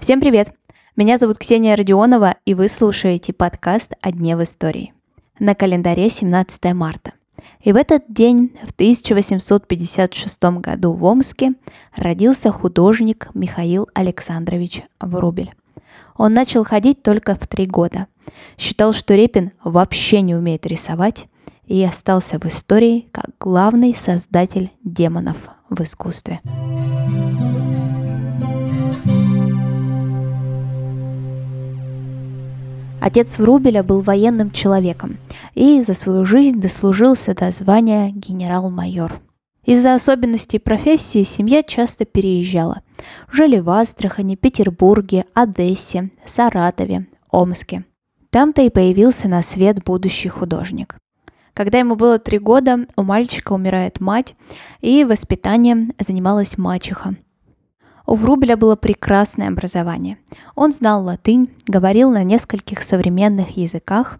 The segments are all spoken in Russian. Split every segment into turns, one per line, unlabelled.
Всем привет! Меня зовут Ксения Родионова, и вы слушаете подкаст «О дне в истории». На календаре 17 марта. И в этот день, в 1856 году в Омске, родился художник Михаил Александрович Врубель. Он начал ходить только в три года. Считал, что Репин вообще не умеет рисовать, и остался в истории как главный создатель демонов в искусстве. Отец Врубеля был военным человеком и за свою жизнь дослужился до звания генерал-майор. Из-за особенностей профессии семья часто переезжала. Жили в Астрахани, Петербурге, Одессе, Саратове, Омске. Там-то и появился на свет будущий художник. Когда ему было три года, у мальчика умирает мать, и воспитанием занималась мачеха. У Врубеля было прекрасное образование. Он знал латынь, говорил на нескольких современных языках,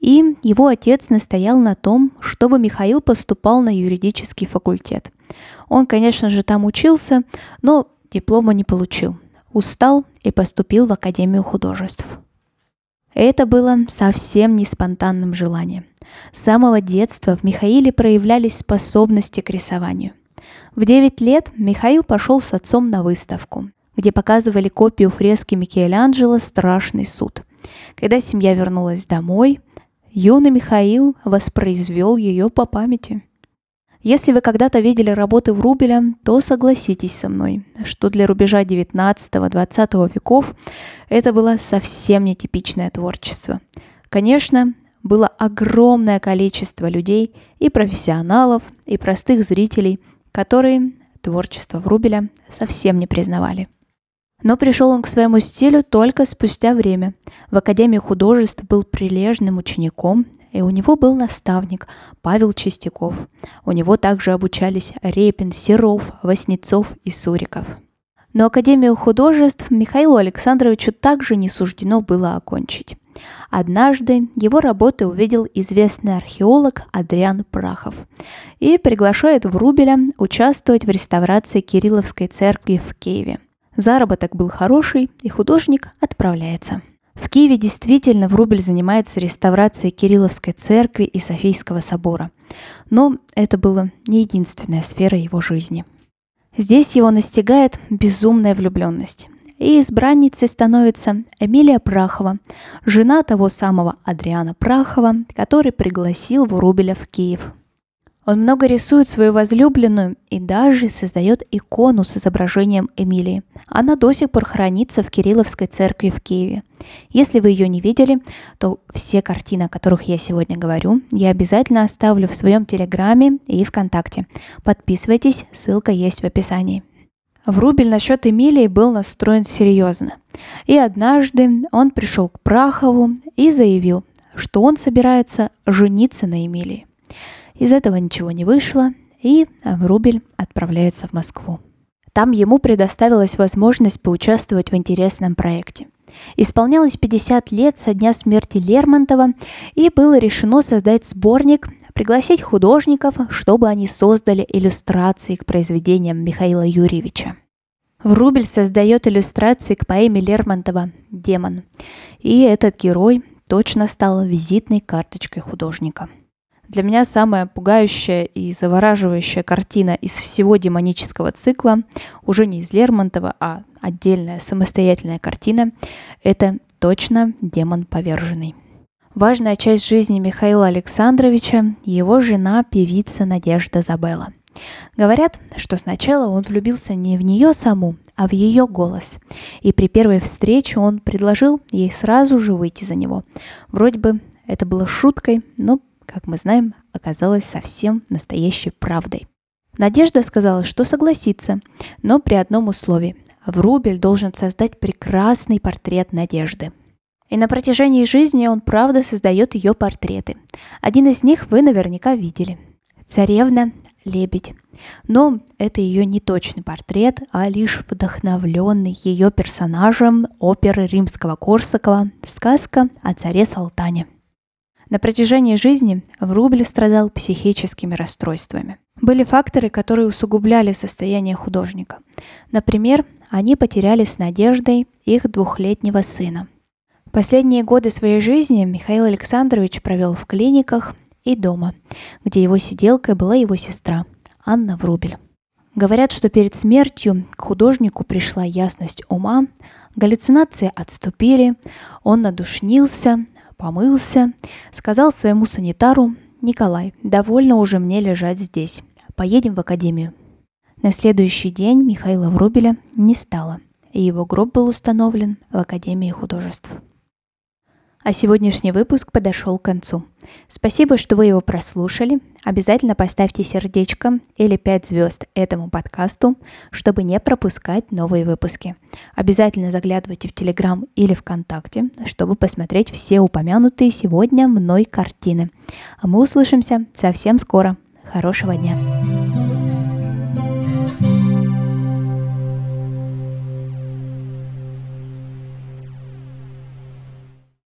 и его отец настоял на том, чтобы Михаил поступал на юридический факультет. Он, конечно же, там учился, но диплома не получил. Устал и поступил в Академию художеств. Это было совсем не спонтанным желанием. С самого детства в Михаиле проявлялись способности к рисованию. В 9 лет Михаил пошел с отцом на выставку, где показывали копию фрески Микеланджело «Страшный суд». Когда семья вернулась домой, юный Михаил воспроизвел ее по памяти. Если вы когда-то видели работы Врубеля, то согласитесь со мной, что для рубежа 19-20 веков это было совсем нетипичное творчество. Конечно, было огромное количество людей и профессионалов, и простых зрителей, которые творчество Врубеля совсем не признавали. Но пришел он к своему стилю только спустя время. В Академии художеств был прилежным учеником, и у него был наставник Павел Чистяков. У него также обучались Репин, Серов, Васнецов и Суриков. Но Академию художеств Михаилу Александровичу также не суждено было окончить. Однажды его работы увидел известный археолог Адриан Прахов и приглашает Врубеля участвовать в реставрации Кирилловской церкви в Киеве. Заработок был хороший, и художник отправляется. В Киеве действительно Врубель занимается реставрацией Кирилловской церкви и Софийского собора. Но это была не единственная сфера его жизни. Здесь его настигает безумная влюбленность и избранницей становится Эмилия Прахова, жена того самого Адриана Прахова, который пригласил Врубеля в Киев. Он много рисует свою возлюбленную и даже создает икону с изображением Эмилии. Она до сих пор хранится в Кирилловской церкви в Киеве. Если вы ее не видели, то все картины, о которых я сегодня говорю, я обязательно оставлю в своем Телеграме и ВКонтакте. Подписывайтесь, ссылка есть в описании. Врубель насчет Эмилии был настроен серьезно. И однажды он пришел к Прахову и заявил, что он собирается жениться на Эмилии. Из этого ничего не вышло, и Врубель отправляется в Москву. Там ему предоставилась возможность поучаствовать в интересном проекте. Исполнялось 50 лет со дня смерти Лермонтова, и было решено создать сборник пригласить художников, чтобы они создали иллюстрации к произведениям Михаила Юрьевича. Врубель создает иллюстрации к поэме Лермонтова «Демон», и этот герой точно стал визитной карточкой художника. Для меня самая пугающая и завораживающая картина из всего демонического цикла, уже не из Лермонтова, а отдельная самостоятельная картина, это точно демон поверженный. Важная часть жизни Михаила Александровича – его жена, певица Надежда Забелла. Говорят, что сначала он влюбился не в нее саму, а в ее голос. И при первой встрече он предложил ей сразу же выйти за него. Вроде бы это было шуткой, но, как мы знаем, оказалось совсем настоящей правдой. Надежда сказала, что согласится, но при одном условии. Врубель должен создать прекрасный портрет Надежды – и на протяжении жизни он правда создает ее портреты. Один из них вы наверняка видели. Царевна Лебедь. Но это ее не точный портрет, а лишь вдохновленный ее персонажем оперы римского Корсакова «Сказка о царе Салтане». На протяжении жизни Врубель страдал психическими расстройствами. Были факторы, которые усугубляли состояние художника. Например, они потеряли с надеждой их двухлетнего сына. Последние годы своей жизни Михаил Александрович провел в клиниках и дома, где его сиделкой была его сестра Анна Врубель. Говорят, что перед смертью к художнику пришла ясность ума, галлюцинации отступили, он надушнился, помылся, сказал своему санитару «Николай, довольно уже мне лежать здесь. Поедем в академию». На следующий день Михаила Врубеля не стало, и его гроб был установлен в Академии художеств. А сегодняшний выпуск подошел к концу. Спасибо, что вы его прослушали. Обязательно поставьте сердечко или 5 звезд этому подкасту, чтобы не пропускать новые выпуски. Обязательно заглядывайте в Телеграм или ВКонтакте, чтобы посмотреть все упомянутые сегодня мной картины. А мы услышимся совсем скоро. Хорошего дня!